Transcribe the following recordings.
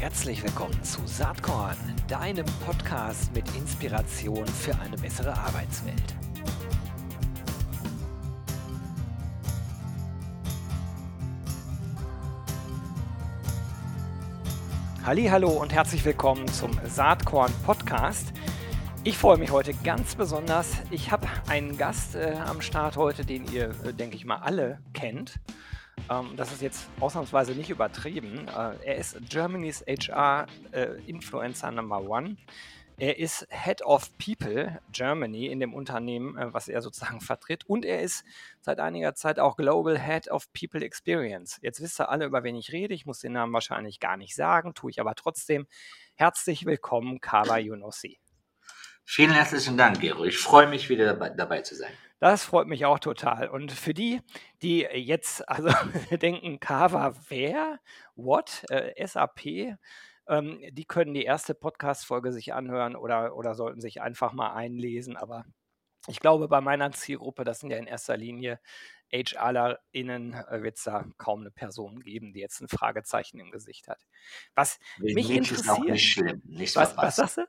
Herzlich willkommen zu Saatkorn, deinem Podcast mit Inspiration für eine bessere Arbeitswelt. Hallo und herzlich willkommen zum Saatkorn Podcast. Ich freue mich heute ganz besonders. Ich habe einen Gast äh, am Start heute, den ihr, äh, denke ich mal, alle kennt. Ähm, das ist jetzt ausnahmsweise nicht übertrieben. Äh, er ist Germany's HR äh, Influencer Number One. Er ist Head of People Germany in dem Unternehmen, äh, was er sozusagen vertritt. Und er ist seit einiger Zeit auch Global Head of People Experience. Jetzt wisst ihr alle, über wen ich rede. Ich muss den Namen wahrscheinlich gar nicht sagen, tue ich aber trotzdem. Herzlich willkommen, Kawa Yunossi. Vielen herzlichen Dank, Gero. Ich freue mich, wieder dabei, dabei zu sein. Das freut mich auch total. Und für die, die jetzt also denken, Kava wer? What? Äh, SAP? Ähm, die können die erste Podcast-Folge sich anhören oder, oder sollten sich einfach mal einlesen. Aber ich glaube, bei meiner Zielgruppe, das sind ja in erster Linie HRlerInnen, äh, wird es da kaum eine Person geben, die jetzt ein Fragezeichen im Gesicht hat. Was mich nicht, interessiert. nicht schlimm. Nichts Was, was sagst du?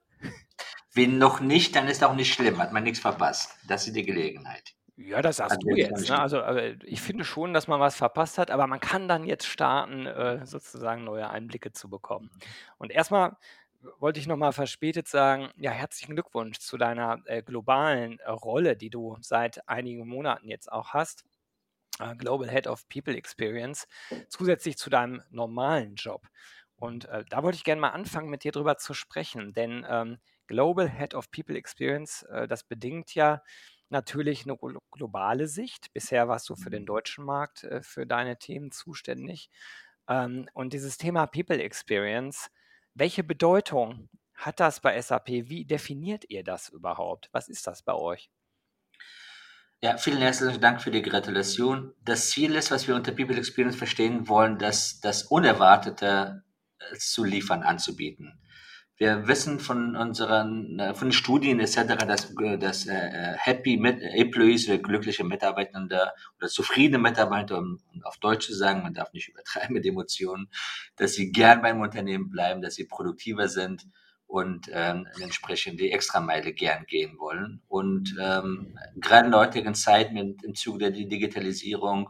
Wenn noch nicht, dann ist auch nicht schlimm. Hat man nichts verpasst. Das ist die Gelegenheit. Ja, das sagst Also du jetzt. Ne? Also, ich finde schon, dass man was verpasst hat, aber man kann dann jetzt starten, äh, sozusagen neue Einblicke zu bekommen. Und erstmal wollte ich nochmal verspätet sagen, ja, herzlichen Glückwunsch zu deiner äh, globalen äh, Rolle, die du seit einigen Monaten jetzt auch hast. Äh, Global Head of People Experience, zusätzlich zu deinem normalen Job. Und da wollte ich gerne mal anfangen, mit dir drüber zu sprechen, denn ähm, Global Head of People Experience, äh, das bedingt ja natürlich eine glo- globale Sicht. Bisher warst du für den deutschen Markt äh, für deine Themen zuständig. Ähm, und dieses Thema People Experience, welche Bedeutung hat das bei SAP? Wie definiert ihr das überhaupt? Was ist das bei euch? Ja, vielen herzlichen Dank für die Gratulation. Das Ziel ist, was wir unter People Experience verstehen wollen, dass das Unerwartete äh, zu liefern, anzubieten. Wir wissen von unseren, äh, von Studien etc., dass, äh, dass äh, Happy Mit Employees, äh, glückliche Mitarbeitende oder zufriedene Mitarbeiter, um um auf Deutsch zu sagen, man darf nicht übertreiben mit Emotionen, dass sie gern beim Unternehmen bleiben, dass sie produktiver sind und ähm, entsprechend die Extrameile gern gehen wollen. Und ähm, gerade in der heutigen Zeit mit, im Zuge der Digitalisierung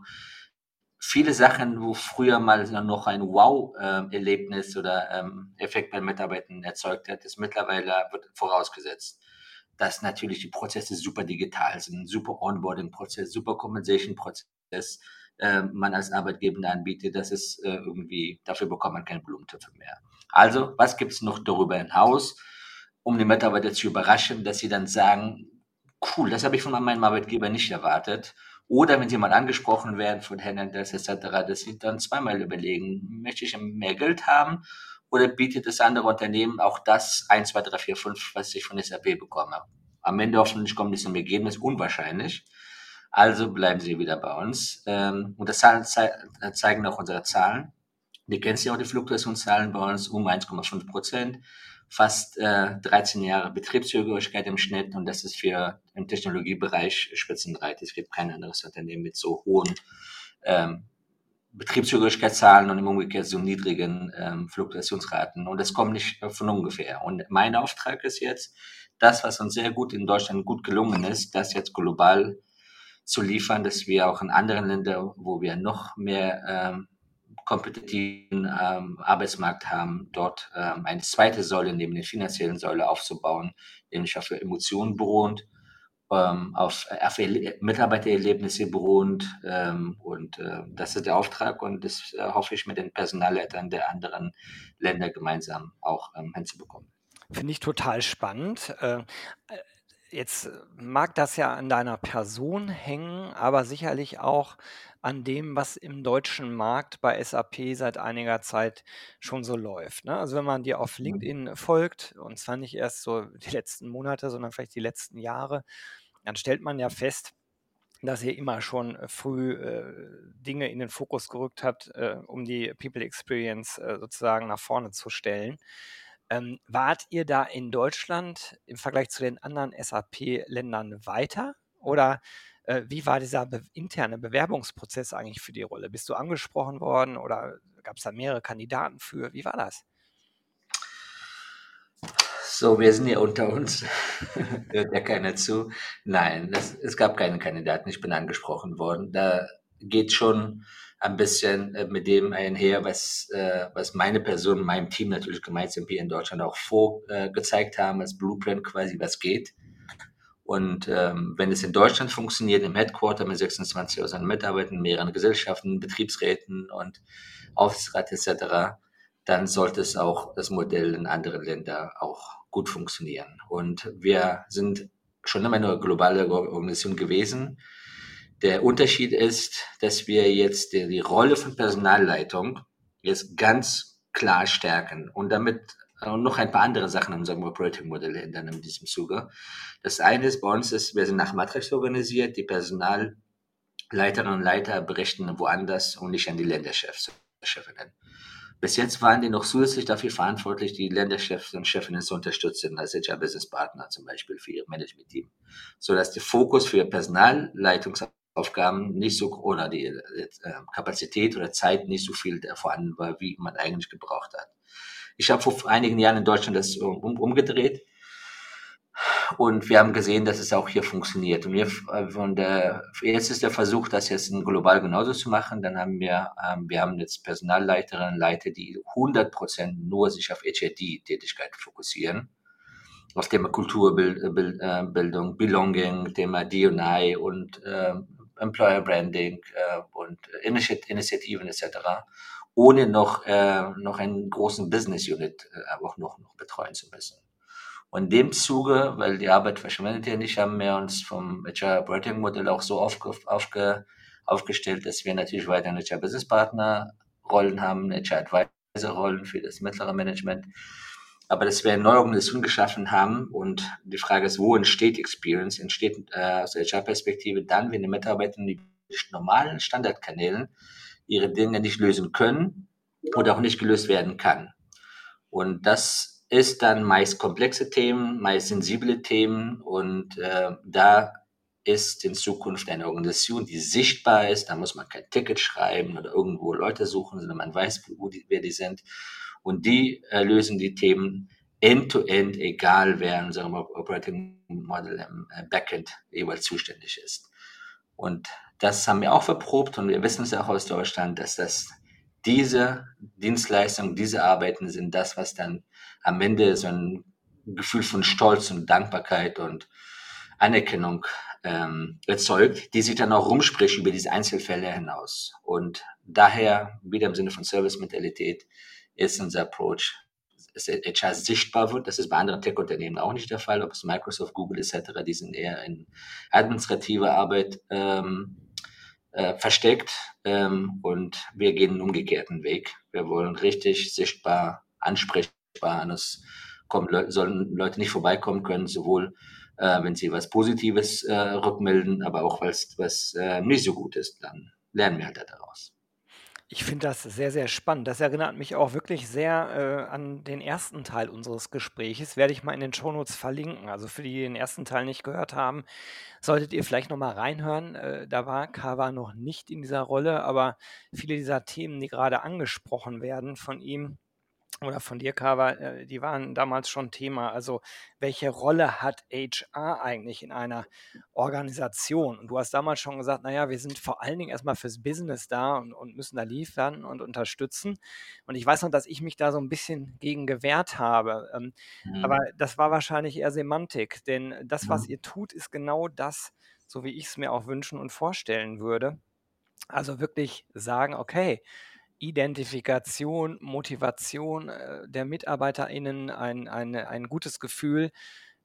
viele Sachen, wo früher mal noch ein Wow-Erlebnis oder ähm, Effekt bei Mitarbeitern erzeugt hat, ist mittlerweile vorausgesetzt, dass natürlich die Prozesse super digital sind, super Onboarding-Prozess, super Compensation-Prozess äh, man als Arbeitgeber anbietet, das ist äh, irgendwie, dafür bekommt man keine Blumentöpfe mehr. Also, was gibt es noch darüber hinaus, um die Mitarbeiter zu überraschen, dass sie dann sagen, cool, das habe ich von meinem Arbeitgeber nicht erwartet. Oder wenn sie mal angesprochen werden von Handlers etc., dass sie dann zweimal überlegen, möchte ich mehr Geld haben oder bietet das andere Unternehmen auch das 1, 2, 3, 4, 5, was ich von SAP bekomme. Am Ende hoffentlich kommt es zum Ergebnis, unwahrscheinlich. Also bleiben Sie wieder bei uns. Ähm, und das zei zeigen auch unsere Zahlen. Wir kennen ja auch die Fluktuationszahlen bei uns um 1,5 Prozent fast äh, 13 Jahre Betriebszugehörigkeit im Schnitt und das ist für im Technologiebereich spitzenbreit. Es gibt kein anderes Unternehmen mit so hohen ähm, Betriebszugehörigkeitszahlen und im Umgekehrt so niedrigen ähm, Fluktuationsraten. Und das kommt nicht von ungefähr. Und mein Auftrag ist jetzt, das, was uns sehr gut in Deutschland gut gelungen ist, das jetzt global zu liefern, dass wir auch in anderen Ländern, wo wir noch mehr ähm, kompetitiven ähm, Arbeitsmarkt haben, dort ähm, eine zweite Säule neben der finanziellen Säule aufzubauen, nämlich auf Emotionen beruhend, ähm, auf, auf Erle- Mitarbeitererlebnisse beruhend. Ähm, und äh, das ist der Auftrag und das äh, hoffe ich mit den Personalleitern der anderen Länder gemeinsam auch ähm, hinzubekommen. Finde ich total spannend. Äh, Jetzt mag das ja an deiner Person hängen, aber sicherlich auch an dem, was im deutschen Markt bei SAP seit einiger Zeit schon so läuft. Ne? Also wenn man dir auf Mhm. LinkedIn folgt, und zwar nicht erst so die letzten Monate, sondern vielleicht die letzten Jahre, dann stellt man ja fest, dass ihr immer schon äh, früh äh, Dinge in den Fokus gerückt habt, äh, um die People Experience äh, sozusagen nach vorne zu stellen. Ähm, wart ihr da in Deutschland im Vergleich zu den anderen SAP-Ländern weiter? Oder äh, wie war dieser be interne Bewerbungsprozess eigentlich für die Rolle? Bist du angesprochen worden oder gab es da mehrere Kandidaten für? Wie war das? So, wir sind ja unter uns. Hört ja keiner zu. Nein, das, es gab keinen Kandidaten. Ich bin angesprochen worden. Da geht schon ein bisschen äh, mit dem einher, was, äh, was meine Person, meinem Team natürlich gemeinsam hier in Deutschland auch vorgezeigt haben, als Blueprint quasi, was geht. Und ähm, wenn es in Deutschland funktioniert, im Headquarter mit 26.000 Mitarbeitern, mehreren Gesellschaften, Betriebsräten und Aufsichtsrat etc., dann sollte es auch das Modell in anderen Ländern auch gut funktionieren. Und wir sind schon immer eine globale Organisation gewesen. Der Unterschied ist, dass wir jetzt die Rolle von Personalleitung jetzt ganz klar stärken und damit und noch ein paar andere Sachen in unserem Operating-Modell ändern in diesem Zuge. Das eine ist bei uns, ist, wir sind nach Matrix organisiert, die Personalleiterinnen und Leiter berichten woanders und nicht an die Länderchefs, Chefinnen. Bis jetzt waren die noch zusätzlich dafür verantwortlich, die Länderchefs und Chefinnen zu unterstützen, als HR Business Partner zum Beispiel für ihr Management-Team. Sodass der Fokus für Personalleitungsaufgaben nicht so, oder die äh, Kapazität oder Zeit nicht so viel vorhanden war, wie man eigentlich gebraucht hat. Ich habe vor einigen Jahren in Deutschland das um, umgedreht und wir haben gesehen, dass es auch hier funktioniert. Und wir von der, jetzt ist der Versuch, das jetzt global genauso zu machen. Dann haben wir, ähm, wir haben jetzt Personalleiterinnen, Leiter, die 100 Prozent nur sich auf HRD-Tätigkeit fokussieren. Auf Thema Kulturbildung, Belonging, Thema D&I und äh, Employer Branding äh, und Initiativen etc., ohne noch, äh, noch einen großen Business Unit äh, auch noch, noch betreuen zu müssen. Und in dem Zuge, weil die Arbeit verschwindet ja nicht, haben wir uns vom HR Operating Modell auch so aufge, aufge, aufgestellt, dass wir natürlich weiter HR Business Partner Rollen haben, HR Advisor Rollen für das mittlere Management. Aber dass wir eine neue Organisation geschaffen haben und die Frage ist, wo entsteht Experience? Entsteht äh, aus der HR-Perspektive dann, wenn die Mitarbeiter die normalen Standardkanälen ihre Dinge nicht lösen können oder auch nicht gelöst werden kann. Und das ist dann meist komplexe Themen, meist sensible Themen und äh, da ist in Zukunft eine Organisation, die sichtbar ist. Da muss man kein Ticket schreiben oder irgendwo Leute suchen, sondern man weiß, die, wer die sind. Und die äh, lösen die Themen end-to-end, -end, egal wer in unserem Operating Model im äh, Backend jeweils zuständig ist. Und das haben wir auch verprobt und wir wissen es auch aus Deutschland, dass das diese Dienstleistungen, diese Arbeiten sind das, was dann am Ende so ein Gefühl von Stolz und Dankbarkeit und Anerkennung ähm, erzeugt, die sich dann auch rumspricht über diese Einzelfälle hinaus. Und daher, wieder im Sinne von Service-Mentalität, ist unser Approach, dass HR sichtbar wird. Das ist bei anderen Tech-Unternehmen auch nicht der Fall, ob es Microsoft, Google etc., die sind eher in administrative Arbeit ähm, äh, versteckt ähm, und wir gehen einen umgekehrten Weg. Wir wollen richtig sichtbar, ansprechbar an es kommen, Le sollen Leute nicht vorbeikommen können, sowohl äh, wenn sie was Positives äh, rückmelden, aber auch was, was äh, nicht so gut ist, dann lernen wir halt daraus. Ich finde das sehr, sehr spannend. Das erinnert mich auch wirklich sehr äh, an den ersten Teil unseres Gespräches. Werde ich mal in den Shownotes verlinken. Also für die, die den ersten Teil nicht gehört haben, solltet ihr vielleicht nochmal reinhören. Äh, da war Kawa noch nicht in dieser Rolle, aber viele dieser Themen, die gerade angesprochen werden von ihm, oder von dir, Kava, äh, die waren damals schon Thema. Also, welche Rolle hat HR eigentlich in einer Organisation? Und du hast damals schon gesagt, naja, wir sind vor allen Dingen erstmal fürs Business da und, und müssen da liefern und unterstützen. Und ich weiß noch, dass ich mich da so ein bisschen gegen gewehrt habe. Ähm, mhm. Aber das war wahrscheinlich eher Semantik, denn das, was mhm. ihr tut, ist genau das, so wie ich es mir auch wünschen und vorstellen würde. Also wirklich sagen, okay, Identifikation, Motivation äh, der MitarbeiterInnen, ein, ein, ein gutes Gefühl,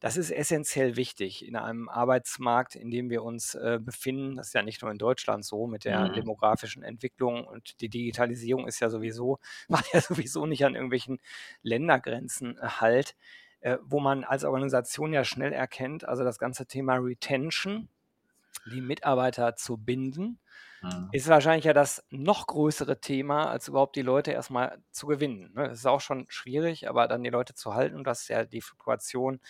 das ist essentiell wichtig in einem Arbeitsmarkt, in dem wir uns äh, befinden. Das ist ja nicht nur in Deutschland so mit der mhm. demografischen Entwicklung und die Digitalisierung ist ja sowieso, macht ja sowieso nicht an irgendwelchen Ländergrenzen äh, halt, äh, wo man als Organisation ja schnell erkennt, also das ganze Thema Retention, die Mitarbeiter zu binden, Mhm. Ist wahrscheinlich ja das noch größere Thema, als überhaupt die Leute erstmal zu gewinnen. Ne? Das ist auch schon schwierig, aber dann die Leute zu halten, und das ist ja die Fluktuation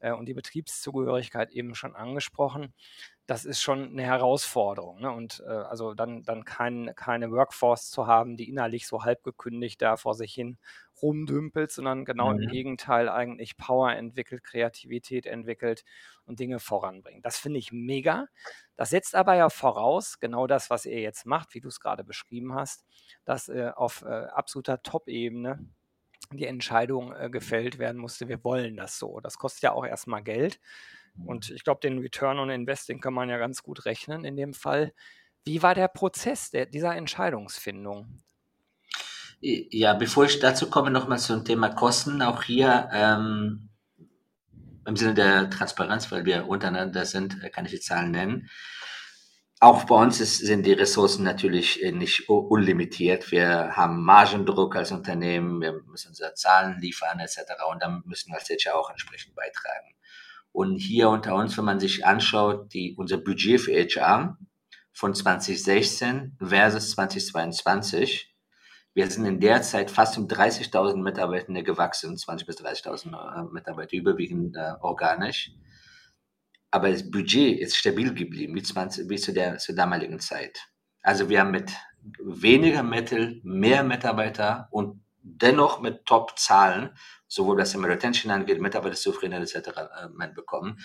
äh, und die Betriebszugehörigkeit eben schon angesprochen. das ist schon eine Herausforderung. Ne? Und äh, also dann, dann kein, keine Workforce zu haben, die innerlich so halb gekündigt da vor sich hin rumdümpelt, sondern genau im Mhm. Gegenteil eigentlich Power entwickelt, Kreativität entwickelt und Dinge voranbringt. Das finde ich mega. Das setzt aber ja voraus, genau das, was ihr jetzt macht, wie du es gerade beschrieben hast, dass äh, auf äh, absoluter Top-Ebene die Entscheidung äh, gefällt werden musste, wir wollen das so. Das kostet ja auch erstmal Geld. Und ich glaube, den Return on Investing kann man ja ganz gut rechnen in dem Fall. Wie war der Prozess der, dieser Entscheidungsfindung? Ja, bevor ich dazu komme, nochmal zum Thema Kosten. Auch hier ähm, im Sinne der Transparenz, weil wir untereinander sind, äh, kann ich die Zahlen nennen. Auch bei uns ist, sind die Ressourcen natürlich äh, nicht unlimitiert. Wir haben Margendruck als Unternehmen, wir müssen unsere Zahlen liefern etc. Und dann müssen wir als HR auch entsprechend beitragen. Und hier unter uns, wenn man sich anschaut, die, unser Budget für HR von 2016 versus 2022, wir sind in der Zeit fast um 30.000 Mitarbeitende gewachsen, 20 bis 30.000 äh, Mitarbeiter, überwiegend äh, organisch. Aber das Budget ist stabil geblieben, wie, 20, wie zu der zur damaligen Zeit. Also wir haben mit weniger Mittel mehr Mitarbeiter und dennoch mit Top-Zahlen, sowohl was im Retention angeht, Mitarbeiterzufriedenheit etc. Äh, bekommen.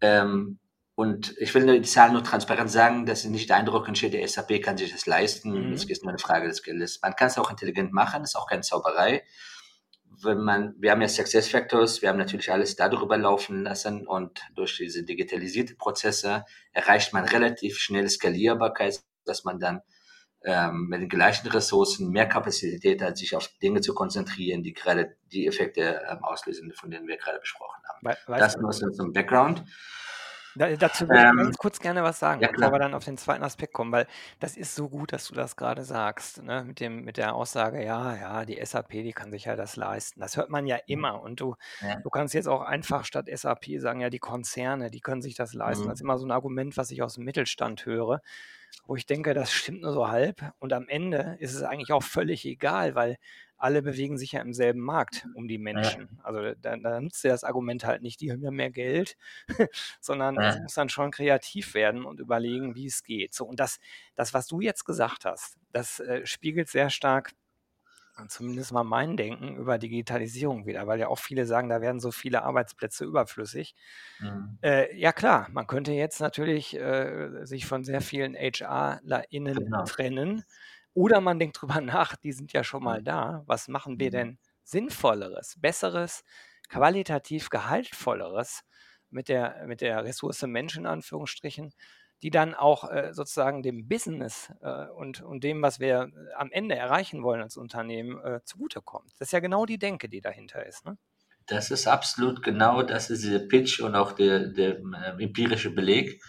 Ähm, und ich will die Zahlen nur transparent sagen, dass es nicht der Eindruck entsteht, der SAP kann sich das leisten. Mhm. Es ist nur eine Frage des Geldes. Man kann es auch intelligent machen, ist auch keine Zauberei. Wenn man, wir haben ja Success Factors, wir haben natürlich alles darüber laufen lassen und durch diese digitalisierte Prozesse erreicht man relativ schnell Skalierbarkeit, dass man dann ähm, mit den gleichen Ressourcen mehr Kapazität hat, sich auf Dinge zu konzentrieren, die gerade die Effekte ähm, auslösen, von denen wir gerade besprochen haben. We das nur so zum Background. Da, dazu würde ähm, ich ganz kurz gerne was sagen, ja, bevor wir dann auf den zweiten Aspekt kommen, weil das ist so gut, dass du das gerade sagst, ne? mit, dem, mit der Aussage, ja, ja, die SAP, die kann sich ja das leisten. Das hört man ja mhm. immer und du, ja. du kannst jetzt auch einfach statt SAP sagen, ja, die Konzerne, die können sich das leisten. Mhm. Das ist immer so ein Argument, was ich aus dem Mittelstand höre, wo ich denke, das stimmt nur so halb und am Ende ist es eigentlich auch völlig egal, weil alle bewegen sich ja im selben Markt um die Menschen. Ja. Also da, da nutzt ja das Argument halt nicht, die haben ja mehr Geld, sondern ja. es muss dann schon kreativ werden und überlegen, wie es geht. So, und das, das, was du jetzt gesagt hast, das äh, spiegelt sehr stark zumindest mal mein Denken über Digitalisierung wieder, weil ja auch viele sagen, da werden so viele Arbeitsplätze überflüssig. Mhm. Äh, ja klar, man könnte jetzt natürlich äh, sich von sehr vielen HRlerInnen genau. trennen oder man denkt drüber nach, die sind ja schon mal mhm. da. Was machen wir mhm. denn Sinnvolleres, Besseres, qualitativ Gehaltvolleres mit der, mit der Ressource Mensch in Anführungsstrichen, die dann auch äh, sozusagen dem Business äh, und, und dem, was wir äh, am Ende erreichen wollen als Unternehmen, äh, zugutekommt. Das ist ja genau die Denke, die dahinter ist. Ne? Das ist absolut genau, das ist der Pitch und auch der, der äh, empirische Beleg,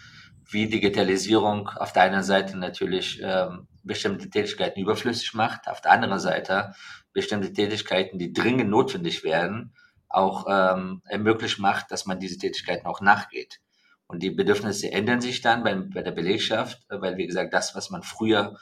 wie Digitalisierung auf der einen Seite natürlich ähm, bestimmte Tätigkeiten überflüssig macht, auf der anderen Seite bestimmte Tätigkeiten, die dringend notwendig werden, auch ähm, ermöglicht macht, dass man diese Tätigkeiten auch nachgeht. Und die Bedürfnisse ändern sich dann bei, bei der Belegschaft, weil, wie gesagt, das, was man früher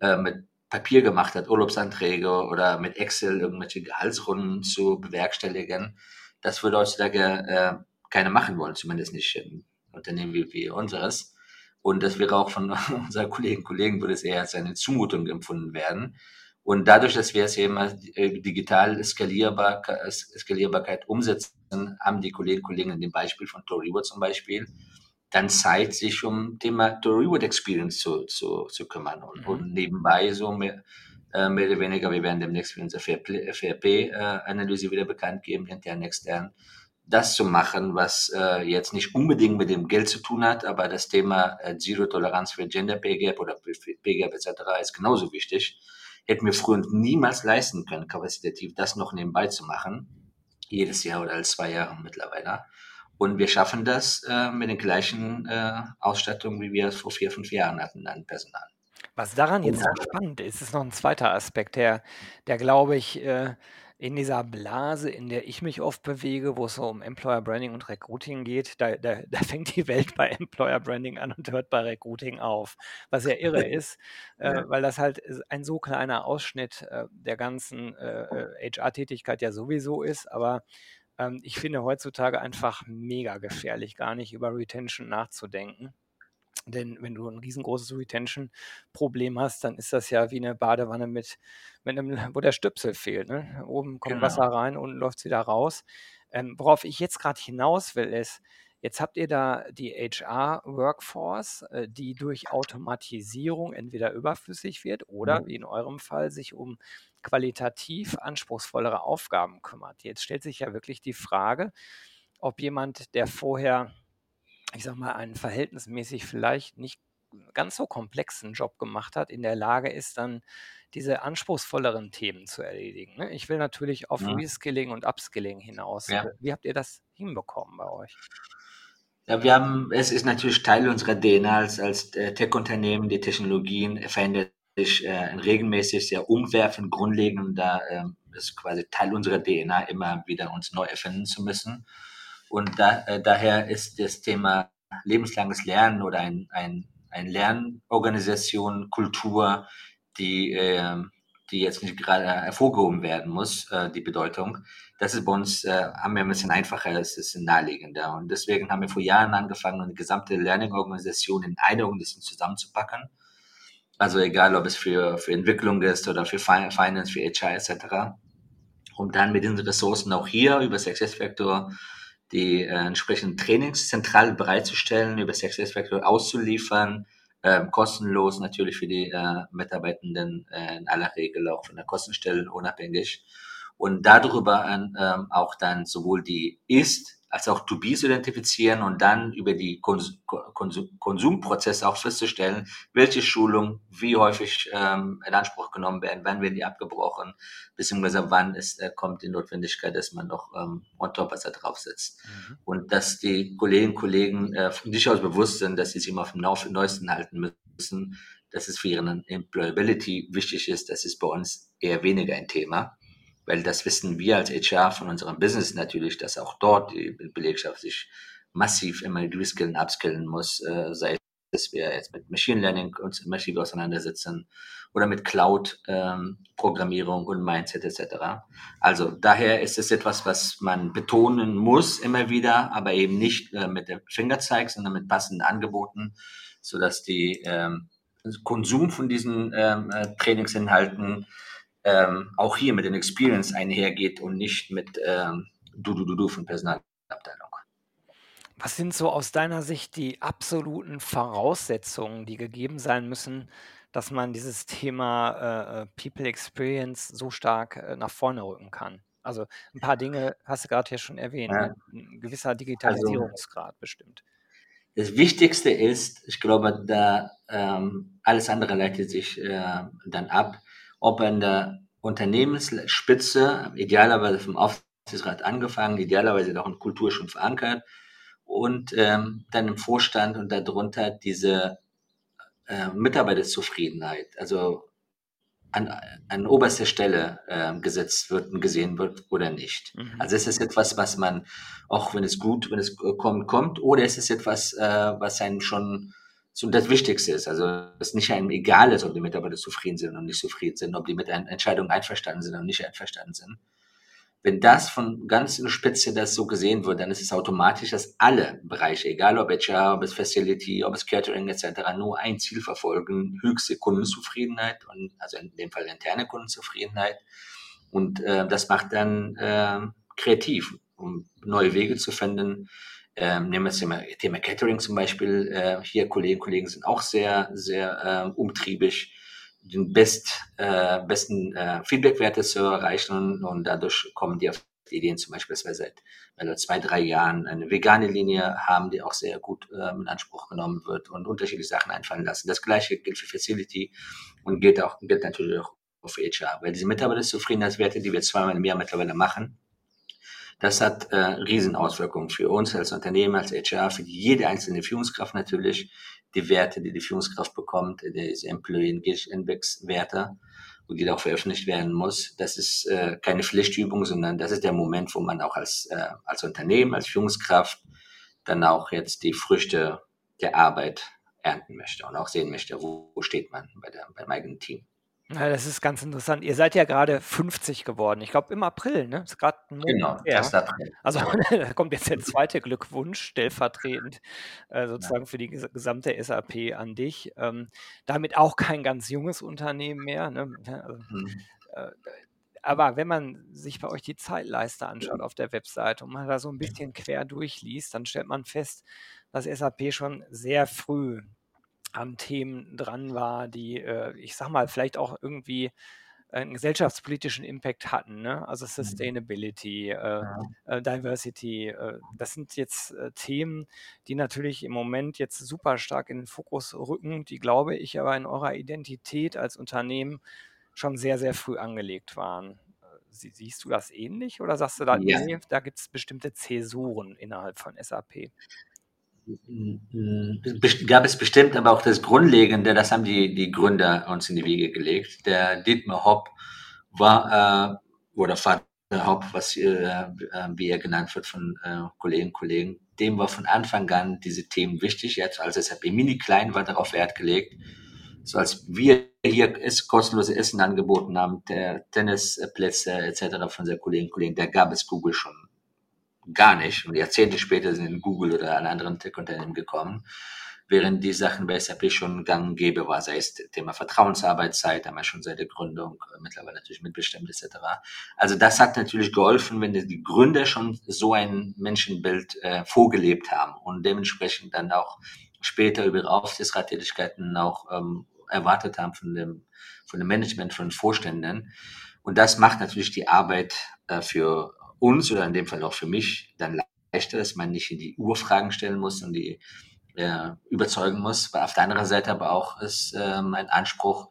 äh, mit Papier gemacht hat, Urlaubsanträge oder mit Excel irgendwelche Gehaltsrunden zu bewerkstelligen, das würde heutzutage äh, keiner machen wollen, zumindest nicht in Unternehmen wie, wie unseres. Und das wäre auch von unseren Kolleginnen und Kollegen, würde es eher als eine Zumutung empfunden werden. Und dadurch, dass wir es eben äh, digital Skalierbar, Skalierbarkeit umsetzen, haben die Kolleginnen und Kollegen in dem Beispiel von Toriwo zum Beispiel dann Zeit, sich um Thema Reward Experience zu, zu, zu kümmern. Und, mhm. und nebenbei so mehr, äh, mehr oder weniger, wir werden demnächst für unsere FRP-Analyse äh, wieder bekannt geben, intern, extern, das zu machen, was äh, jetzt nicht unbedingt mit dem Geld zu tun hat, aber das Thema äh, Zero Toleranz für Gender Pay Gap oder Pay Gap etc. ist genauso wichtig. Hätten wir früher niemals leisten können, kapazitativ das noch nebenbei zu machen. Jedes Jahr oder als zwei Jahre mittlerweile. Und wir schaffen das äh, mit den gleichen äh, Ausstattungen, wie wir es vor vier, fünf Jahren hatten an Personal. Was daran jetzt so spannend ist, ist noch ein zweiter Aspekt, der, der glaube ich, äh, in dieser Blase, in der ich mich oft bewege, wo es so um Employer Branding und Recruiting geht, da, da, da fängt die Welt bei Employer Branding an und hört bei Recruiting auf. Was ja irre ist, äh, weil das halt ein so kleiner Ausschnitt äh, der ganzen äh, HR-Tätigkeit ja sowieso ist. Aber ähm, ich finde heutzutage einfach mega gefährlich, gar nicht über Retention nachzudenken Denn wenn du ein riesengroßes Retention-Problem hast, dann ist das ja wie eine Badewanne mit mit 'nem wo der Stöpsel fehlt, ne? Oben kommt Wasser Genau. rein, unten läuft's wieder raus. Ähm, worauf ich jetzt grad hinaus will, ist, jetzt habt ihr da die HR-Workforce, äh, die durch Automatisierung entweder überflüssig wird oder, wie in eurem Fall, sich um qualitativ anspruchsvollere Aufgaben kümmert. Jetzt stellt sich ja wirklich die Frage, ob jemand, der vorher, ich sage mal, einen verhältnismäßig vielleicht nicht ganz so komplexen Job gemacht hat, in der Lage ist, dann diese anspruchsvolleren Themen zu erledigen, ne? Ich will natürlich auf Mhm. Reskilling und Upskilling hinaus. Äh, Ja. wie habt ihr das hinbekommen bei euch? Ja, wir haben es ist natürlich Teil unserer DNA als als, äh, Tech-Unternehmen. Die Technologien verändern sich, äh, regelmäßig, sehr umwerfend, grundlegend und da, ähm, ist quasi Teil unserer DNA, immer wieder uns neu erfinden zu müssen. Und da äh, daher ist das Thema lebenslanges Lernen oder ein ein ein Lernorganisation, Kultur, die, ähm die jetzt nicht gerade hervorgehoben werden muss, äh, die Bedeutung. Das ist bei uns, äh, haben wir ein bisschen einfacher, es ist naheliegender. Und deswegen haben wir vor Jahren angefangen, eine gesamte Learning-Organisation in eine Organisation zusammenzupacken. Also egal, ob es für, für Entwicklung ist oder für Fi- Finance, für HR etc. Um dann mit den Ressourcen auch hier über SuccessFactor die äh, entsprechenden Trainings zentral bereitzustellen, über SuccessFactor auszuliefern, ähm, kostenlos natürlich für die äh, Mitarbeitenden äh, in aller Regel auch von der Kostenstelle unabhängig. Und darüber an, ähm, auch dann sowohl die Ist- als auch To-Bes identifizieren und dann über die Kons Konsum Konsumprozesse auch festzustellen, welche Schulungen wie häufig ähm, in Anspruch genommen werden, wann werden die abgebrochen, beziehungsweise wann ist, äh, kommt die Notwendigkeit, dass man noch ähm, on top was da draufsetzt. Mhm. Und dass die Kolleginnen und Kollegen äh, von sich aus bewusst sind, dass sie sich immer auf dem Neuesten halten müssen, dass es für ihren Employability wichtig ist, das ist bei uns eher weniger ein Thema weil das wissen wir als HR von unserem Business natürlich, dass auch dort die Belegschaft sich massiv immer reskillen, upskillen muss, äh, sei es, dass wir jetzt mit Machine Learning uns massiv auseinandersetzen oder mit Cloud-Programmierung ähm, und Mindset etc. Also daher ist es etwas, was man betonen muss immer wieder, aber eben nicht äh, mit dem Fingerzeig, sondern mit passenden Angeboten, sodass die ähm, Konsum von diesen ähm, äh, Trainingsinhalten ähm, auch hier mit den Experience einhergeht und nicht mit ähm, du, du, du, du von Personalabteilung. Was sind so aus deiner Sicht die absoluten Voraussetzungen, die gegeben sein müssen, dass man dieses Thema äh, äh, People Experience so stark äh, nach vorne rücken kann? Also ein paar Dinge hast du gerade hier schon erwähnt, Ja, ne? Ein gewisser also Digitalisierungsgrad bestimmt. das Wichtigste ist, ich glaube, da ähm, alles andere leitet sich äh, dann ab, ob an der Unternehmensspitze, idealerweise vom Aufsichtsrat angefangen, idealerweise auch in Kultur schon verankert und ähm, dann im Vorstand und darunter diese äh, Mitarbeiterzufriedenheit, also an, an oberster Stelle äh, gesetzt wird und gesehen wird oder nicht. Mhm. Also ist es etwas, was man, auch wenn es gut, wenn es kommt, kommt, oder ist es etwas, äh, was einem schon so das Wichtigste ist. Also es nicht einem egal ist, ob die Mitarbeiter zufrieden sind und nicht zufrieden sind, ob die mit einer Entscheidung einverstanden sind und nicht einverstanden sind. Wenn das von ganz in der Spitze das so gesehen wird, dann ist es automatisch, dass alle Bereiche, egal ob HR, ob es Facility, ob es Catering etc., nur ein Ziel verfolgen, höchste Kundenzufriedenheit und also in dem Fall interne Kundenzufriedenheit. Und äh, das macht dann äh, kreativ, um neue Wege zu finden. Ähm, nehmen wir das Thema, Thema Catering zum Beispiel. Äh, hier Kolleginnen und Kollegen sind auch sehr, sehr äh, umtriebig den best, äh, besten äh, Feedbackwerte zu erreichen und, dadurch kommen die auf Ideen zum Beispiel, dass wir seit also zwei, drei Jahren eine vegane Linie haben, die auch sehr gut ähm, in Anspruch genommen wird und unterschiedliche Sachen einfallen lassen. Das gleiche gilt für Facility und gilt auch gilt natürlich auch für HR, weil diese Mitarbeiterzufriedenheitswerte, die wir zweimal im Jahr mittlerweile machen, das hat äh, Riesenauswirkungen für uns als Unternehmen, als HR, für jede einzelne Führungskraft natürlich. Die Werte, die die Führungskraft bekommt, diese Employee Engagement Index Werte, und die auch veröffentlicht werden muss. Das ist äh, keine Pflichtübung, sondern das ist der Moment, wo man auch als, äh, als Unternehmen, als Führungskraft dann auch jetzt die Früchte der Arbeit ernten möchte und auch sehen möchte, wo, wo steht man bei der, beim eigenen Team. Ja, das ist ganz interessant. Ihr seid ja gerade 50 geworden. Ich glaube im April, ne? Ist gerade ein Genau, Monat her. 1. April. Also da kommt jetzt der zweite Glückwunsch stellvertretend äh, Ja. sozusagen für die ges gesamte SAP an dich. Ähm, damit auch kein ganz junges Unternehmen mehr, ne? Ja, also, Mhm. äh, aber wenn man sich bei euch die Zeitleiste anschaut auf der Webseite und man da so 'n bisschen quer durchliest, dann stellt man fest, dass SAP schon sehr früh an Themen dran war, die, äh, ich sage mal, vielleicht auch irgendwie einen gesellschaftspolitischen Impact hatten, ne? Also Mhm. Sustainability, äh, äh, Diversity. Äh, das sind jetzt, äh, Themen, die natürlich im Moment jetzt super stark in den Fokus rücken, die, glaube ich, aber in eurer Identität als Unternehmen schon sehr, sehr früh angelegt waren. Äh, sie siehst du das ähnlich oder sagst du da: Ja. „Ne, da gibt's bestimmte Zäsuren innerhalb von SAP?“ Hm, hm, best gab es bestimmt, aber auch das Grundlegende, das haben die die Gründer uns in die Wiege gelegt. Der Dietmar Hopp war, äh oder Vater Hopp, was, äh, äh, wie er genannt wird von, äh, Kolleginnen und Kollegen, dem war von Anfang an diese Themen wichtig. Jetzt, als SAP mini klein war, darauf Wert gelegt. So als wir hier es kostenlose Essen angeboten haben, der Tennisplätze et cetera von der Kolleginnen und Kollegen, da gab es Google schon gar nicht. Und Jahrzehnte später sind Google oder alle anderen Tech-Unternehmen gekommen, während die Sachen bei SAP schon gang und gäbe war, sei es Thema Vertrauensarbeitszeit, wir schon seit der Gründung, äh, mittlerweile natürlich mitbestimmt et cetera. Also das hat natürlich geholfen, wenn die Gründer schon so ein Menschenbild äh, vorgelebt haben und dementsprechend dann auch später über ihre Aufsichtsrattätigkeiten auch ähm, erwartet haben von dem, von dem Management, von den Vorständen. Und das macht natürlich die Arbeit äh, für uns oder in dem Fall auch für mich dann leichter, dass man nicht in die Urfragen stellen muss und die äh, überzeugen muss. Aber auf der anderen Seite aber auch ist ähm, ein Anspruch,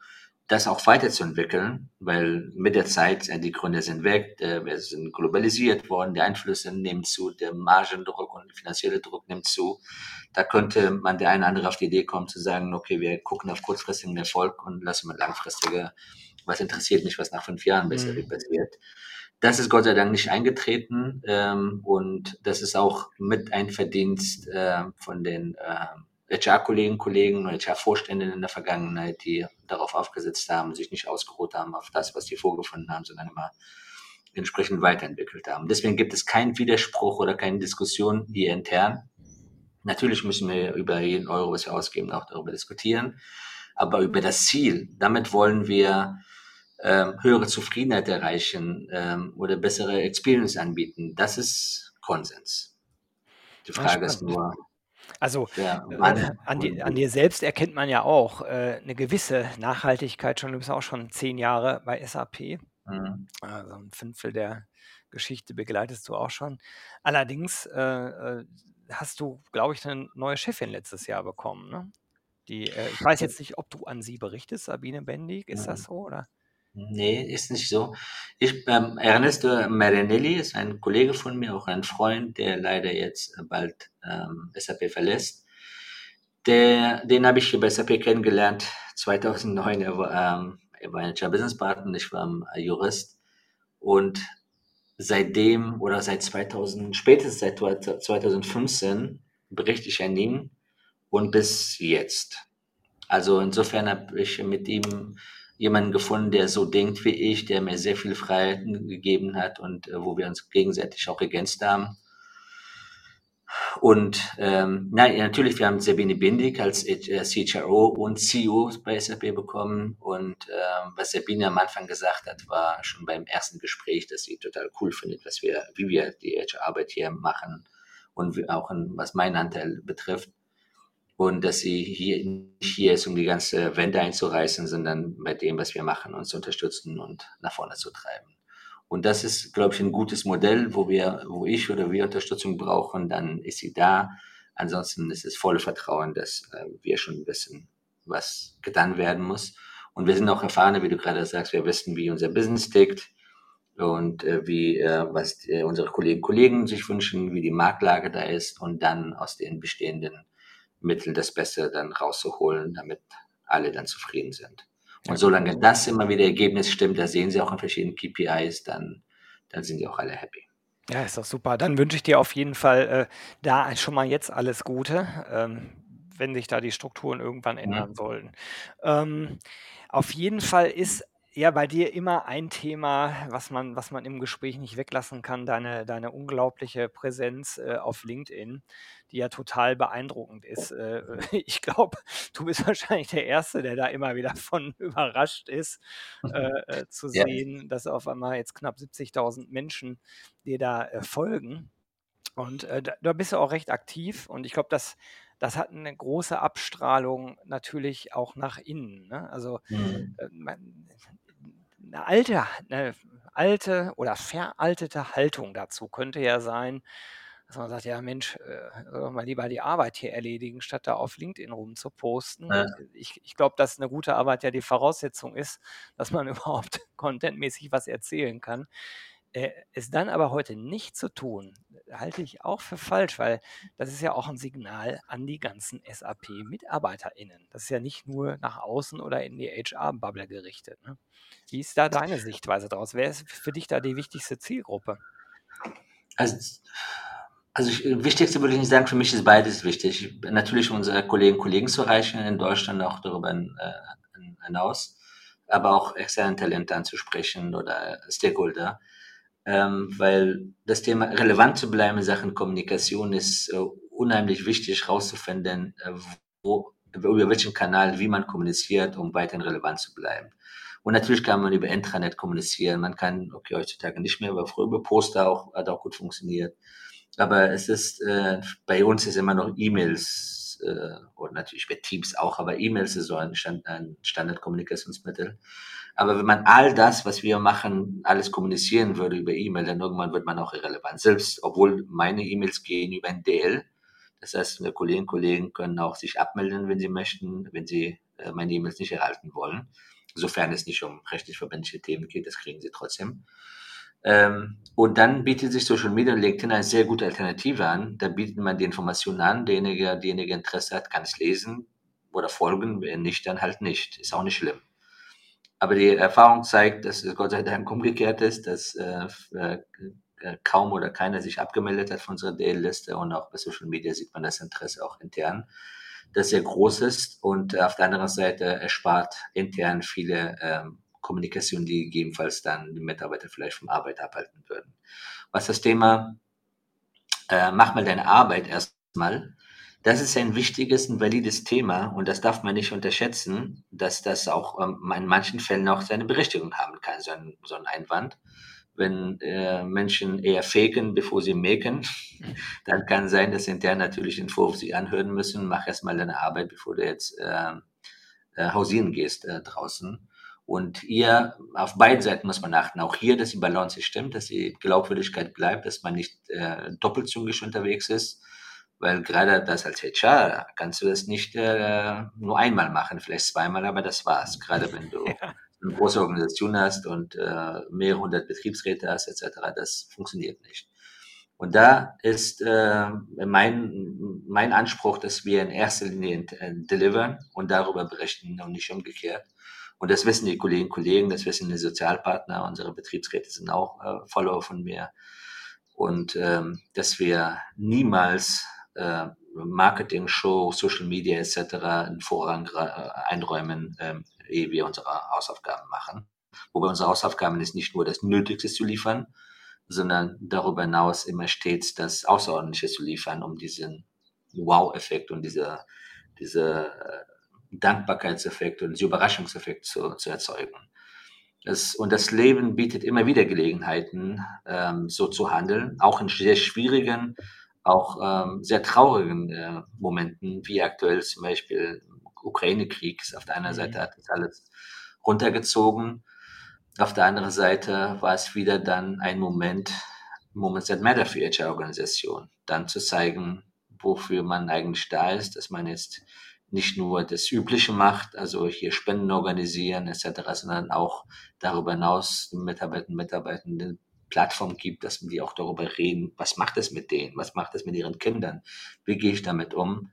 das auch weiterzuentwickeln, weil mit der Zeit, äh, die Gründe sind weg, äh, wir sind globalisiert worden, die Einflüsse nehmen zu, der Margendruck und der finanzielle Druck nimmt zu. Da könnte man der eine oder andere auf die Idee kommen zu sagen, okay, wir gucken auf kurzfristigen Erfolg und lassen mal langfristige, was interessiert mich, was nach fünf Jahren besser Mhm. passiert. Das ist Gott sei Dank nicht eingetreten ähm, und das ist auch mit ein Verdienst äh, von den äh, HR-Kollegen, Kollegen und HR-Vorständen in der Vergangenheit, die darauf aufgesetzt haben, sich nicht ausgeruht haben auf das, was die vorgefunden haben, sondern immer entsprechend weiterentwickelt haben. Deswegen gibt es keinen Widerspruch oder keine Diskussion hier intern. Natürlich müssen wir über jeden Euro, was wir ausgeben, auch darüber diskutieren, aber über das Ziel. Damit wollen wir ähm, höhere Zufriedenheit erreichen ähm, oder bessere Experience anbieten. Das ist Konsens. Die Ah, Frage ist nur, Also, ja, äh, an dir an dir selbst erkennt man ja auch, äh, 'ne gewisse Nachhaltigkeit schon. Du bist auch schon 10 Jahre bei SAP. Mhm. Also 'n Fünftel der Geschichte begleitest du auch schon. Allerdings, äh, äh, hast du, glaube ich, 'ne neue Chefin letztes Jahr bekommen, ne? Die, äh ich weiß jetzt nicht, ob du an sie berichtest, Sabine Bendig, ist das Mhm. so, oder? Ne, ist nicht so. Ich ähm, Ernesto Marinelli ist ein Kollege von mir, auch ein Freund, der leider jetzt bald ähm, SAP verlässt. Der, den habe ich hier bei SAP kennengelernt 2009. Er war, ähm, er war ein Business Partner, ich war ähm, Jurist. Und seitdem oder seit 2000, spätestens seit 2015 berichte ich an ihn und bis jetzt. Also insofern habe ich mit ihm jemanden gefunden, der so denkt wie ich, der mir sehr viel Freiheiten gegeben hat und äh, wo wir uns gegenseitig auch ergänzt haben. Und ähm, na, natürlich, wir haben Sabine Bindig als äh, CHRO und CEO bei SAP bekommen. Und ähm, was Sabine am Anfang gesagt hat, war schon beim ersten Gespräch, dass sie total cool findet, was wir, wie wir die HR-Arbeit hier machen und auch in, was meinen Anteil betrifft. Und dass sie hier nicht hier ist, um die ganze Wende einzureißen, sondern bei dem, was wir machen, uns zu unterstützen und nach vorne zu treiben. Und das ist, glaube ich, ein gutes Modell, wo wir, wo ich oder wir Unterstützung brauchen, dann ist sie da. Ansonsten ist es volle Vertrauen, dass äh, wir schon wissen, was getan werden muss. Und wir sind auch erfahrene, wie du gerade sagst, wir wissen, wie unser Business tickt und äh, wie, äh, was äh, unsere Kolleginnen und Kollegen sich wünschen, wie die Marktlage da ist und dann aus den bestehenden Mitteln das Beste dann rauszuholen, damit alle dann zufrieden sind. Und Ja. solange das immer wieder Ergebnis stimmt, das sehen Sie auch in verschiedenen KPIs, dann, dann sind die auch alle happy. Ja, ist doch super. Dann wünsche ich dir auf jeden Fall äh, da schon mal jetzt alles Gute. Ähm, wenn sich da die Strukturen irgendwann ändern mhm. sollen. Ähm, auf jeden Fall ist ja bei dir immer ein Thema, was man, was man im Gespräch nicht weglassen kann, deine, deine unglaubliche Präsenz äh, auf LinkedIn, die ja total beeindruckend ist. Äh, ich glaube, du bist wahrscheinlich der Erste, der da immer wieder von überrascht ist, äh, äh zu ja. sehen, dass auf einmal jetzt knapp 70.000 Menschen dir da äh, folgen. Und äh, da, da bist du auch recht aktiv und ich glaube, das das hat eine große Abstrahlung natürlich auch nach innen. Ne? Also mhm. man, eine alte, eine alte oder veraltete Haltung dazu könnte ja sein, dass man sagt, ja Mensch, äh, soll mal lieber die Arbeit hier erledigen, statt da auf LinkedIn rumzuposten. Ja. Ich, ich glaube, dass eine gute Arbeit ja die Voraussetzung ist, dass man überhaupt contentmäßig was erzählen kann. Äh, es dann aber heute nicht zu tun, halte ich auch für falsch, weil das ist ja auch ein Signal an die ganzen SAP-MitarbeiterInnen. Das ist ja nicht nur nach außen oder in die HR-Bubble gerichtet. Ne? Wie ist da deine Sichtweise daraus? Wer ist für dich da die wichtigste Zielgruppe? Also, also ich, wichtigste würde ich nicht sagen, für mich ist beides wichtig. Natürlich unsere Kollegen und Kollegen zu erreichen in Deutschland, auch darüber äh, hinaus, aber auch externe Talente anzusprechen oder Stakeholder ähm, weil das Thema relevant zu bleiben in Sachen Kommunikation ist äh, unheimlich wichtig herauszufinden, äh, wo, über welchen Kanal, wie man kommuniziert, um weiterhin relevant zu bleiben. Und natürlich kann man über Intranet kommunizieren. Man kann, okay, heutzutage nicht mehr, aber früher über Poster auch, hat auch gut funktioniert. Aber es ist, äh, bei uns ist immer noch E-Mails, äh, oder natürlich bei Teams auch, aber E-Mails ist so ein, Stand, ein Standardkommunikationsmittel. Aber wenn man all das, was wir machen, alles kommunizieren würde über E-Mail, dann irgendwann wird man auch irrelevant. Selbst, obwohl meine E-Mails gehen über ein DL. Das heißt, meine Kolleginnen und Kollegen können auch sich abmelden, wenn sie möchten, wenn sie äh, meine E-Mails nicht erhalten wollen. Sofern es nicht um rechtlich verbindliche Themen geht, das kriegen sie trotzdem. Ähm, und dann bietet sich Social Media und LinkedIn eine sehr gute Alternative an. Da bietet man die Informationen an. Derjenige, derjenige Interesse hat, kann es lesen oder folgen. Wenn nicht, dann halt nicht. Ist auch nicht schlimm. Aber die Erfahrung zeigt, dass es Gott sei Dank umgekehrt ist, dass äh, äh, kaum oder keiner sich abgemeldet hat von unserer DL-Liste und auch bei Social Media sieht man das Interesse auch intern, das sehr groß ist und auf der anderen Seite erspart intern viele ähm, Kommunikation, die gegebenenfalls dann die Mitarbeiter vielleicht vom Arbeit abhalten würden. Was das Thema äh, mach mal deine Arbeit erstmal das ist ein wichtiges und valides Thema und das darf man nicht unterschätzen, dass das auch ähm, in manchen Fällen auch seine Berechtigung haben kann, so ein, so ein Einwand. Wenn äh, Menschen eher faken, bevor sie maken, dann kann sein, dass intern natürlich den Vorwurf sie anhören müssen, mach erstmal deine Arbeit, bevor du jetzt äh, äh, hausieren gehst äh, draußen. Und hier, auf beiden Seiten muss man achten. Auch hier, dass die Balance stimmt, dass die Glaubwürdigkeit bleibt, dass man nicht äh, doppelzüngig unterwegs ist weil gerade das als HR kannst du das nicht äh, nur einmal machen, vielleicht zweimal, aber das war's. Gerade wenn du ja. eine große Organisation hast und äh, mehrere hundert Betriebsräte hast, etc., das funktioniert nicht. Und da ist äh, mein, mein Anspruch, dass wir in erster Linie äh, delivern und darüber berichten und nicht umgekehrt. Und das wissen die Kolleginnen und Kollegen, das wissen die Sozialpartner, unsere Betriebsräte sind auch äh, Follower von mir. Und ähm, dass wir niemals äh, Marketing, Show, Social Media etc. einen Vorrang äh, einräumen, äh, ehe wir unsere Hausaufgaben machen. Wobei unsere Hausaufgaben ist nicht nur das Nötigste zu liefern, sondern darüber hinaus immer stets das Außerordentliche zu liefern, um diesen Wow-Effekt und diese, diese äh, Dankbarkeitseffekt und diesen Überraschungseffekt zu, zu erzeugen. Das, und das Leben bietet immer wieder Gelegenheiten, ähm, so zu handeln, auch in sehr schwierigen auch ähm, sehr traurigen äh, Momenten, wie aktuell zum Beispiel Ukraine-Krieg. Auf der einen mhm. Seite hat das alles runtergezogen, auf der anderen Seite war es wieder dann ein Moment, Moments that matter für HR-Organisation, dann zu zeigen, wofür man eigentlich da ist, dass man jetzt nicht nur das Übliche macht, also hier Spenden organisieren etc., sondern auch darüber hinaus den Mitarbeitern Mitarbeitenden Plattform gibt, dass die auch darüber reden, was macht es mit denen, was macht es mit ihren Kindern, wie gehe ich damit um.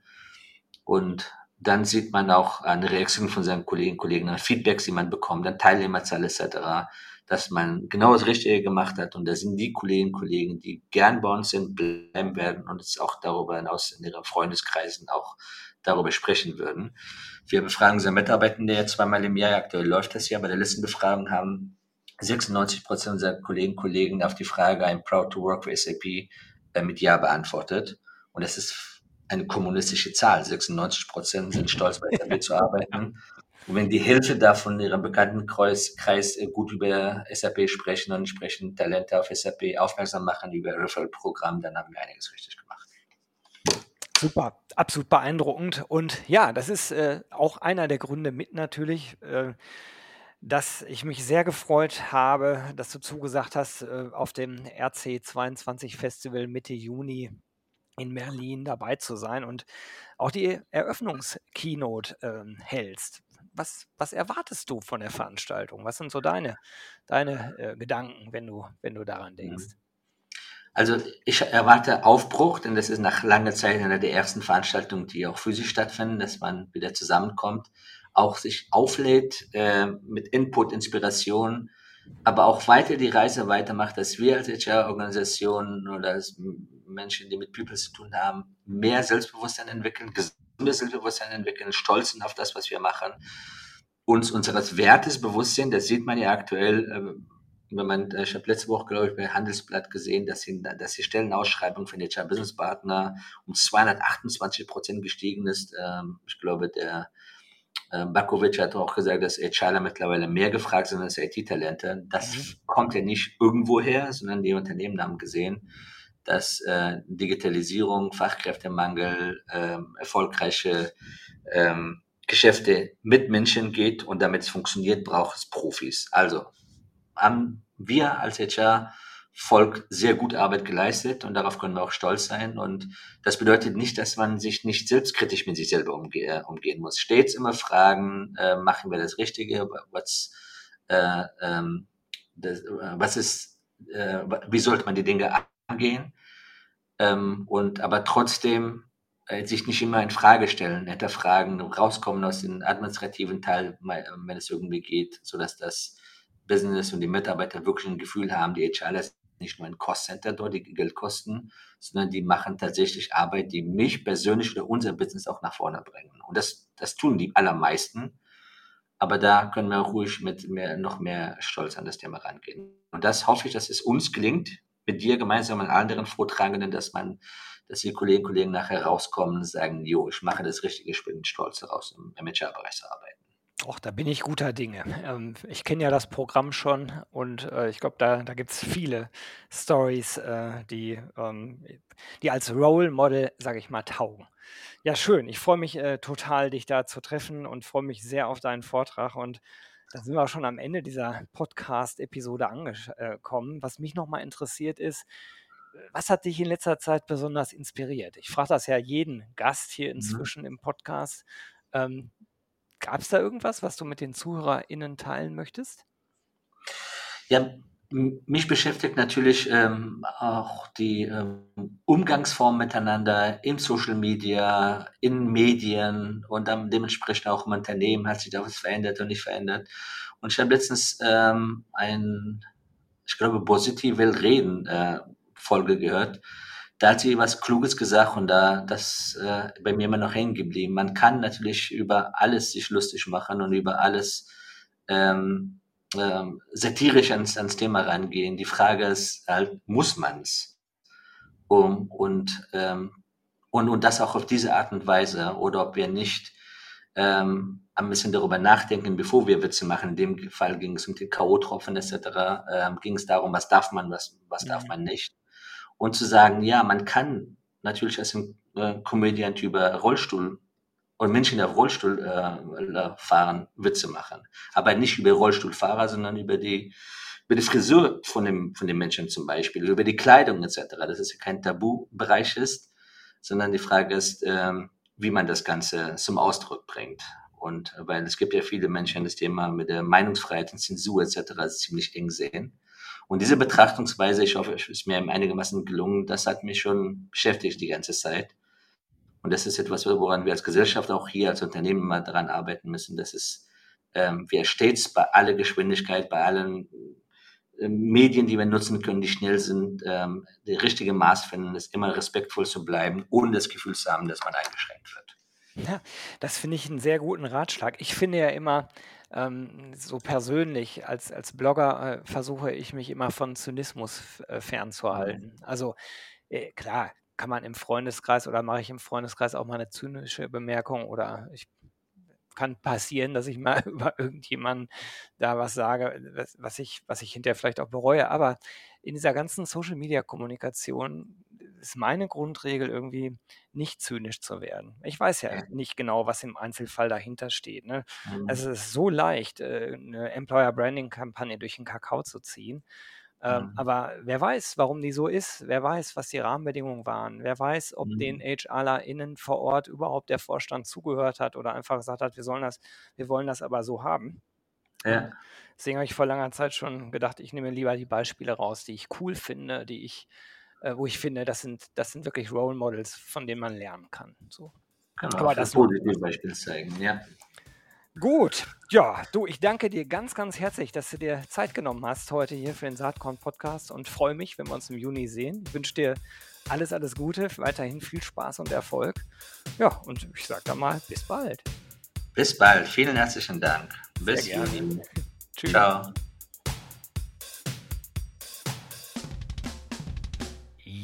Und dann sieht man auch eine Reaktion von seinen Kollegen Kollegen, Feedbacks, die man bekommt, dann Teilnehmerzahl etc., dass man genau das Richtige gemacht hat. Und da sind die Kolleginnen und Kollegen, die gern bei uns sind, bleiben werden und es auch darüber hinaus in ihren Freundeskreisen auch darüber sprechen würden. Wir befragen unsere Mitarbeitende ja zweimal im Jahr. Aktuell läuft das ja. Bei der Listenbefragung haben 96 Prozent unserer Kollegen und Kollegen auf die Frage I'm proud to work for SAP äh, mit Ja beantwortet. Und das ist eine kommunistische Zahl. 96 Prozent sind stolz, bei SAP zu arbeiten. Und wenn die Hälfte davon in ihrem Bekanntenkreis Kreis, äh, gut über SAP sprechen und entsprechend Talente auf SAP aufmerksam machen über Referral-Programm, dann haben wir einiges richtig gemacht. Super, absolut beeindruckend. Und ja, das ist äh, auch einer der Gründe mit natürlich, äh, dass ich mich sehr gefreut habe, dass du zugesagt hast, äh, auf dem RC22 Festival Mitte Juni in Berlin dabei zu sein und auch die Eröffnungskeynote äh, hältst. Was, was erwartest du von der Veranstaltung? Was sind so deine, deine äh, Gedanken, wenn du, wenn du daran mhm. denkst? Also ich erwarte Aufbruch, denn das ist nach langer Zeit eine der ersten Veranstaltungen, die auch physisch stattfinden, dass man wieder zusammenkommt auch sich auflädt äh, mit Input, Inspiration, aber auch weiter die Reise weitermacht, dass wir als HR-Organisationen oder als Menschen, die mit People zu tun haben, mehr Selbstbewusstsein entwickeln, gesundes Selbstbewusstsein entwickeln, stolz sind auf das, was wir machen, uns unseres Wertes bewusst sind. Das sieht man ja aktuell, äh, wenn man, äh, ich habe letzte Woche, glaube ich, bei Handelsblatt gesehen, dass, sie, dass die Stellenausschreibung für HR Business Partner um 228 Prozent gestiegen ist. Ähm, ich glaube, der ähm, Bakovic hat auch gesagt, dass HRler mittlerweile mehr gefragt sind als IT-Talente. Das mhm. kommt ja nicht irgendwo her, sondern die Unternehmen haben gesehen, dass äh, Digitalisierung, Fachkräftemangel, ähm, erfolgreiche ähm, Geschäfte mit Menschen geht und damit es funktioniert, braucht es Profis. Also haben wir als HR Volk sehr gut Arbeit geleistet und darauf können wir auch stolz sein. Und das bedeutet nicht, dass man sich nicht selbstkritisch mit sich selber umge äh, umgehen muss. Stets immer fragen, äh, machen wir das Richtige, was, äh, ähm, das, äh, was ist, äh, wie sollte man die Dinge angehen? Ähm, und aber trotzdem äh, sich nicht immer in Frage stellen, hinterfragen, rauskommen aus dem administrativen Teil, wenn es irgendwie geht, sodass das Business und die Mitarbeiter wirklich ein Gefühl haben, die HR nicht nur ein Cost-Center dort, die Geld kosten, sondern die machen tatsächlich Arbeit, die mich persönlich oder unser Business auch nach vorne bringen. Und das, das tun die allermeisten. Aber da können wir ruhig mit mehr, noch mehr Stolz an das Thema rangehen. Und das hoffe ich, dass es uns gelingt, mit dir gemeinsam und anderen Vortragenden, dass man, dass die Kolleginnen und Kollegen nachher rauskommen und sagen, jo, ich mache das Richtige, ich bin stolz daraus, im HR-Bereich zu arbeiten. Och, da bin ich guter Dinge. Ähm, ich kenne ja das Programm schon und äh, ich glaube, da, da gibt es viele Stories, äh, die, ähm, die als Role Model, sage ich mal, taugen. Ja, schön. Ich freue mich äh, total, dich da zu treffen und freue mich sehr auf deinen Vortrag. Und da sind wir auch schon am Ende dieser Podcast-Episode angekommen. Was mich nochmal interessiert ist, was hat dich in letzter Zeit besonders inspiriert? Ich frage das ja jeden Gast hier mhm. inzwischen mhm. im Podcast. Ähm, Gab es da irgendwas, was du mit den ZuhörerInnen teilen möchtest? Ja, mich beschäftigt natürlich ähm, auch die ähm, Umgangsform miteinander in Social Media, in Medien und dann dementsprechend auch im Unternehmen hat sich da was verändert und nicht verändert. Und ich habe letztens ähm, ein, ich glaube, positive Reden äh, Folge gehört da hat sie was Kluges gesagt und da das äh, bei mir immer noch hängen geblieben. Man kann natürlich über alles sich lustig machen und über alles ähm, ähm, satirisch ans, ans Thema rangehen. Die Frage ist halt, muss man's? Um, und, ähm, und, und das auch auf diese Art und Weise oder ob wir nicht ähm, ein bisschen darüber nachdenken, bevor wir Witze machen. In dem Fall ging es um die K.O.-Tropfen etc. Ähm, ging es darum, was darf man, was, was darf mhm. man nicht und zu sagen, ja, man kann natürlich als ein äh, Comedian über Rollstuhl und Menschen, die auf Rollstuhl äh, fahren, Witze machen. Aber nicht über Rollstuhlfahrer, sondern über die, über die Frisur von dem, von dem Menschen zum Beispiel, über die Kleidung etc. Dass es kein Tabubereich ist, sondern die Frage ist, ähm, wie man das Ganze zum Ausdruck bringt. Und weil es gibt ja viele Menschen, das Thema mit der Meinungsfreiheit und Zensur etc. ziemlich eng sehen. Und diese Betrachtungsweise, ich hoffe, es ist mir einigermaßen gelungen, das hat mich schon beschäftigt die ganze Zeit. Und das ist etwas, woran wir als Gesellschaft auch hier als Unternehmen mal daran arbeiten müssen, dass es ähm, wir stets bei aller Geschwindigkeit, bei allen äh, Medien, die wir nutzen können, die schnell sind, ähm, der richtige Maß finden, ist immer respektvoll zu bleiben, ohne das Gefühl zu haben, dass man eingeschränkt wird. Ja, das finde ich einen sehr guten Ratschlag. Ich finde ja immer, ähm, so persönlich als als Blogger, äh, versuche ich mich immer von Zynismus äh, Mhm. fernzuhalten. Also, äh, klar kann man im Freundeskreis oder mache ich im Freundeskreis auch mal 'ne zynische Bemerkung oder ich kann passieren, dass ich mal über irgendjemanden da was sage, was was ich was ich hinterher vielleicht auch bereue. Aber in dieser ganzen Social-Media-Kommunikation ist meine Grundregel irgendwie, nicht zynisch zu werden. Ich weiß ja nicht genau, was im Einzelfall dahinter steht, ne? Mhm. Also, es ist so leicht, äh, 'ne Employer-Branding-Kampagne durch 'n Kakao zu ziehen. Ähm, Mhm. aber wer weiß, warum die so ist? Wer weiß, was die Rahmenbedingungen waren? Wer weiß, ob den Mhm. HRlerInnen vor Ort überhaupt der Vorstand zugehört hat oder einfach gesagt hat: „Wir sollen das wir wollen das aber so haben.“ Und Ja. deswegen habe ich vor langer Zeit schon gedacht, ich nehme lieber die Beispiele raus, die ich cool finde, die ich äh, wo ich finde, das sind das sind wirklich Role Models, von denen man lernen kann, so. Genau, Aber für das positive Rande. Beispiele zeigen, ja. Gut, ja, du, ich danke dir ganz, ganz herzlich, dass du dir Zeit genommen hast heute hier für den Saatkorn-Podcast und freue mich, wenn wir uns im Juni sehen. Ich wünsche dir alles, alles Gute, weiterhin viel Spaß und Erfolg. Ja, und ich sage dann mal, bis bald. Bis bald. Vielen herzlichen Dank. Bis. Juni. Tschüss. Tschau.